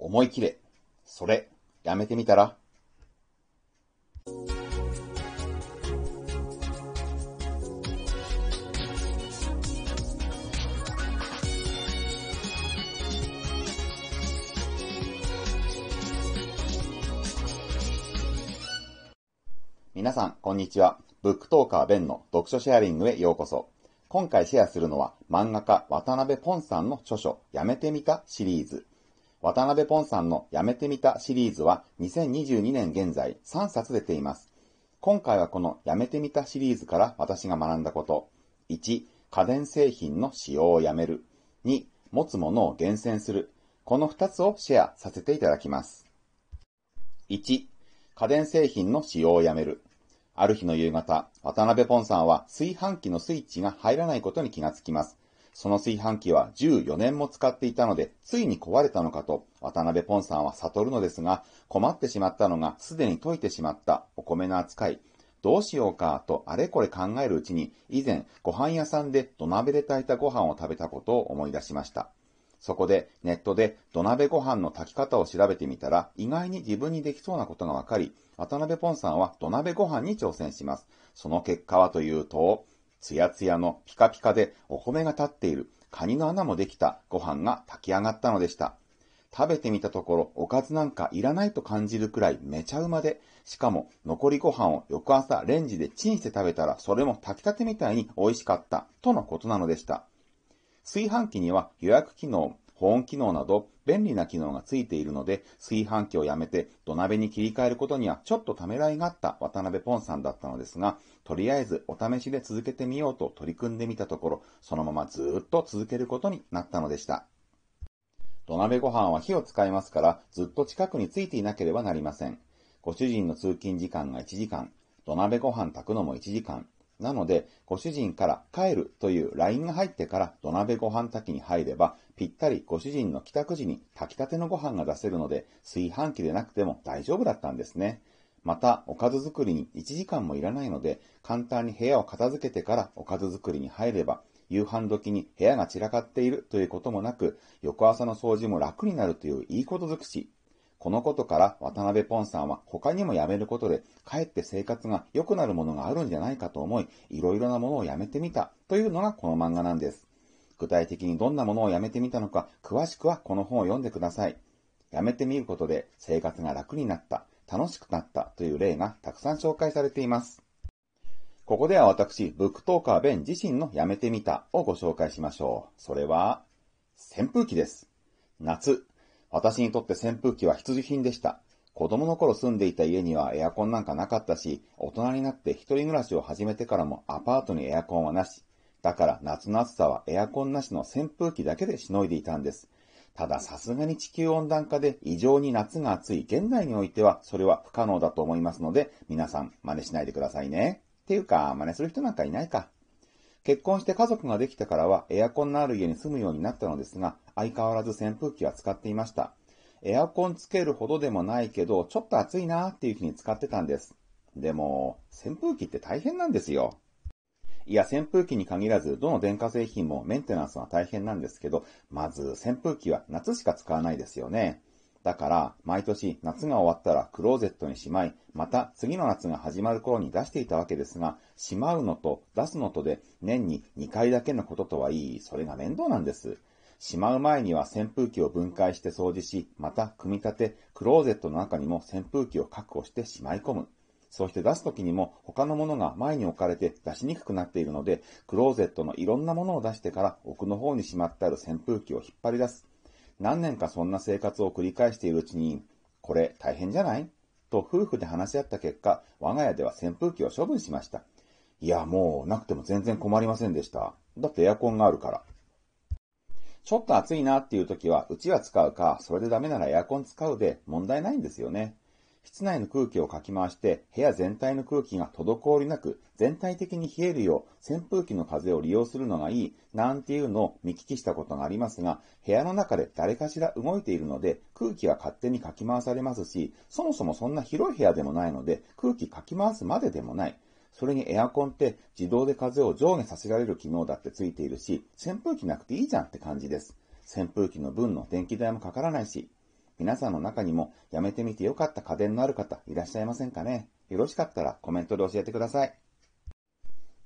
思い切れ。それ、やめてみたら皆さん、こんにちは。ブックトーカーベンの読書シェアリングへようこそ。今回シェアするのは漫画家渡辺ポンさんの著書やめてみたシリーズ。渡辺ポンさんのやめてみたシリーズは2022年現在3冊出ています。今回はこのやめてみたシリーズから私が学んだこと。1、家電製品の使用をやめる。2、持つものを厳選する。この2つをシェアさせていただきます。1、家電製品の使用をやめる。ある日の夕方、渡辺ポンさんは炊飯器のスイッチが入らないことに気がつきます。その炊飯器は14年も使っていたので、ついに壊れたのかと、渡辺ポンさんは悟るのですが、困ってしまったのが、すでに溶いてしまったお米の扱い。どうしようかとあれこれ考えるうちに、以前、ご飯屋さんで土鍋で炊いたご飯を食べたことを思い出しました。そこでネットで土鍋ご飯の炊き方を調べてみたら、意外に自分にできそうなことが分かり、渡辺ポンさんは土鍋ご飯に挑戦します。その結果はというと、ツヤツヤのピカピカでお米が立っている、カニの穴もできた。ご飯が炊き上がったのでした。食べてみたところ、おかずなんかいらないと感じるくらいめちゃうまで、しかも残りご飯を翌朝レンジでチンして食べたら、それも炊きたてみたいに美味しかった、とのことなのでした。炊飯器には予約機能、保温機能など便利な機能がついているので、炊飯器をやめて土鍋に切り替えることにはちょっとためらいがあった渡辺ポンさんだったのですが、とりあえずお試しで続けてみようと取り組んでみたところ、そのままずっと続けることになったのでした。土鍋ご飯は火を使いますから、ずっと近くについていなければなりません。ご主人の通勤時間が1時間、土鍋ご飯炊くのも1時間、なので、ご主人から帰るという LINE が入ってから土鍋ご飯炊きに入れば、ぴったりご主人の帰宅時に炊きたてのご飯が出せるので、炊飯器でなくても大丈夫だったんですね。また、おかず作りに1時間もいらないので、簡単に部屋を片付けてからおかず作りに入れば、夕飯時に部屋が散らかっているということもなく、翌朝の掃除も楽になるといういいこと尽くし、このことから渡辺ポンさんは他にもやめることで、かえって生活が良くなるものがあるんじゃないかと思い、いろいろなものをやめてみたというのがこの漫画なんです。具体的にどんなものをやめてみたのか、詳しくはこの本を読んでください。やめてみることで生活が楽になった、楽しくなったという例がたくさん紹介されています。ここでは私、ブックトーカーベン自身のやめてみたをご紹介しましょう。それは、扇風機です。夏、私にとって扇風機は必需品でした。子供の頃住んでいた家にはエアコンなんかなかったし、大人になって一人暮らしを始めてからもアパートにエアコンはなし。だから夏の暑さはエアコンなしの扇風機だけでしのいでいたんです。たださすがに地球温暖化で異常に夏が暑い現代においてはそれは不可能だと思いますので、皆さん真似しないでくださいね。っていうか、真似する人なんかいないか。結婚して家族ができてからはエアコンのある家に住むようになったのですが、相変わらず扇風機は使っていました。エアコンつけるほどでもないけど、ちょっと暑いなーっていう日に使ってたんです。でも、扇風機って大変なんですよ。いや、扇風機に限らず、どの電化製品もメンテナンスは大変なんですけど、まず扇風機は夏しか使わないですよね。だから、毎年夏が終わったらクローゼットにしまい、また次の夏が始まる頃に出していたわけですが、しまうのと出すのとで年に2回だけのこととはいい、それが面倒なんです。しまう前には扇風機を分解して掃除し、また組み立て、クローゼットの中にも扇風機を確保してしまい込む。そして出すときにも他のものが前に置かれて出しにくくなっているので、クローゼットのいろんなものを出してから奥の方にしまってある扇風機を引っ張り出す。何年かそんな生活を繰り返しているうちに、これ大変じゃない？と夫婦で話し合った結果、我が家では扇風機を処分しました。いや、もうなくても全然困りませんでした。だってエアコンがあるから。ちょっと暑いなっていう時は、うちは使うか、それでダメならエアコン使うで問題ないんですよね。室内の空気をかき回して、部屋全体の空気が滞りなく、全体的に冷えるよう、扇風機の風を利用するのがいい、なんていうのを見聞きしたことがありますが、部屋の中で誰かしら動いているので、空気は勝手にかき回されますし、そもそもそんな広い部屋でもないので、空気かき回すまででもない。それにエアコンって自動で風を上下させられる機能だってついているし、扇風機なくていいじゃんって感じです。扇風機の分の電気代もかからないし、皆さんの中にもやめてみてよかった家電のある方いらっしゃいませんかね？よろしかったらコメントで教えてください。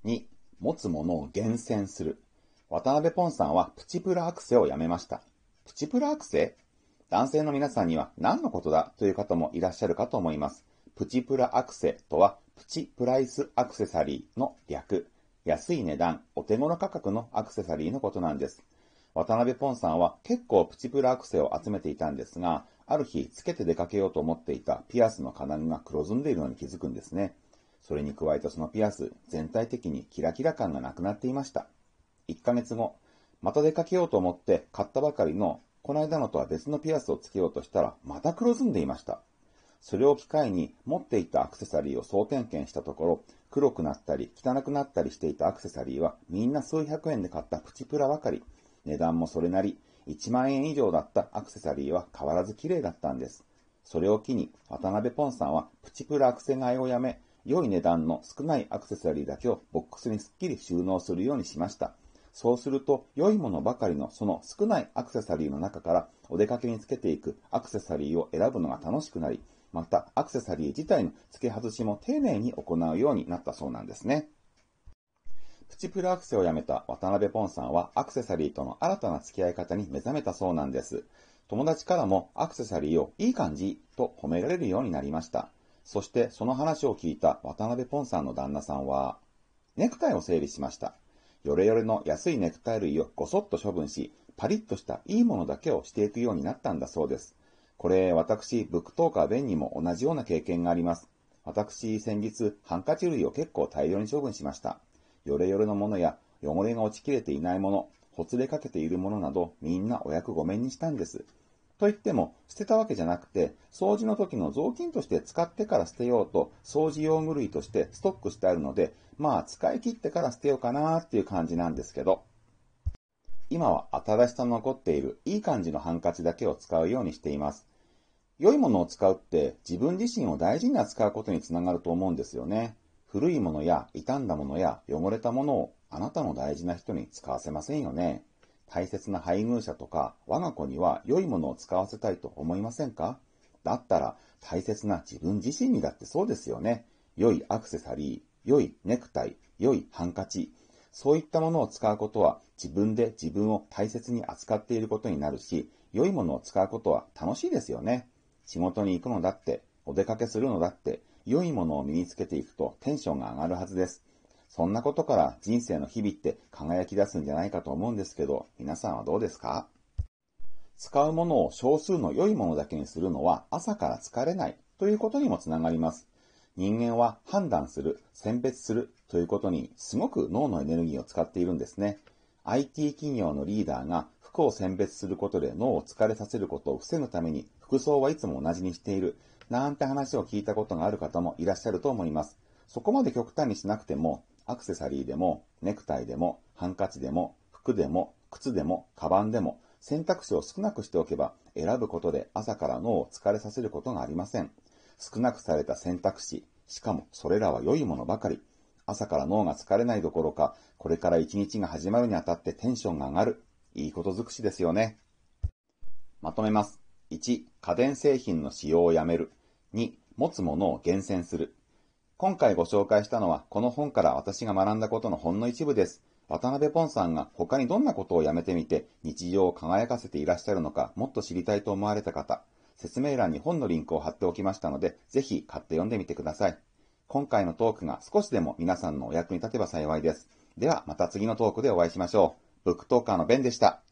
2、持つものを厳選する。渡辺ポンさんはプチプラアクセをやめました。プチプラアクセ男性の皆さんには何のことだという方もいらっしゃるかと思います。プチプラアクセとは、プチプライスアクセサリーの略。安い値段、お手頃価格のアクセサリーのことなんです。渡辺ポンさんは結構プチプラアクセを集めていたんですが、ある日、つけて出かけようと思っていたピアスの金具が黒ずんでいるのに気づくんですね。それに加えてそのピアス、全体的にキラキラ感がなくなっていました。1ヶ月後、また出かけようと思って買ったばかりの、この間のとは別のピアスをつけようとしたら、また黒ずんでいました。それを機会に持っていたアクセサリーを総点検したところ、黒くなったり汚くなったりしていたアクセサリーはみんな数百円で買ったプチプラばかり。値段もそれなり、1万円以上だったアクセサリーは変わらず綺麗だったんです。それを機に、渡辺ポンさんはプチプラアクセ買いをやめ、良い値段の少ないアクセサリーだけをボックスにすっきり収納するようにしました。そうすると、良いものばかりのその少ないアクセサリーの中からお出かけにつけていくアクセサリーを選ぶのが楽しくなり、またアクセサリー自体の付け外しも丁寧に行うようになったそうなんですね。プチプルアクセをやめた渡辺ポンさんはアクセサリーとの新たな付き合い方に目覚めたそうなんです。友達からもアクセサリーをいい感じと褒められるようになりました。そしてその話を聞いた渡辺ポンさんの旦那さんは、ネクタイを整理しました。ヨレヨレの安いネクタイ類をごそっと処分し、パリッとしたいいものだけをしていくようになったんだそうです。これ、私、ブックトーカーベンにも同じような経験があります。私、先日、ハンカチ類を結構大量に処分しました。ヨレヨレのものや、汚れが落ちきれていないもの、ほつれかけているものなど、みんなお役御免にしたんです。と言っても、捨てたわけじゃなくて、掃除の時の雑巾として使ってから捨てようと、掃除用具類としてストックしてあるので、まあ、使い切ってから捨てようかなっていう感じなんですけど、今は新しさの残っているいい感じのハンカチだけを使うようにしています。良いものを使うって自分自身を大事に扱うことにつながると思うんですよね。古いものや傷んだものや汚れたものをあなたの大事な人に使わせませんよね。大切な配偶者とか我が子には良いものを使わせたいと思いませんか？だったら大切な自分自身にだってそうですよね。良いアクセサリー、良いネクタイ、良いハンカチ。そういったものを使うことは自分で自分を大切に扱っていることになるし、良いものを使うことは楽しいですよね。仕事に行くのだって、お出かけするのだって、良いものを身につけていくとテンションが上がるはずです。そんなことから人生の日々って輝き出すんじゃないかと思うんですけど、皆さんはどうですか？使うものを少数の良いものだけにするのは朝から疲れないということにもつながります。人間は判断する、選別するということにすごく脳のエネルギーを使っているんですね。IT 企業のリーダーが服を選別することで脳を疲れさせることを防ぐために服装はいつも同じにしている、なんて話を聞いたことがある方もいらっしゃると思います。そこまで極端にしなくても、アクセサリーでも、ネクタイでも、ハンカチでも、服でも、靴でも、カバンでも、選択肢を少なくしておけば、選ぶことで朝から脳を疲れさせることがありません。少なくされた選択肢、しかもそれらは良いものばかり。朝から脳が疲れないどころか、これから一日が始まるにあたってテンションが上がる。いいこと尽くしですよね。まとめます。1、家電製品の使用をやめる。2、持つものを厳選する。今回ご紹介したのは、この本から私が学んだことのほんの一部です。渡辺ポンさんが他にどんなことをやめてみて日常を輝かせていらっしゃるのかもっと知りたいと思われた方、説明欄に本のリンクを貼っておきましたので、ぜひ買って読んでみてください。今回のトークが少しでも皆さんのお役に立てば幸いです。ではまた次のトークでお会いしましょう。ブックトーカーのベンでした。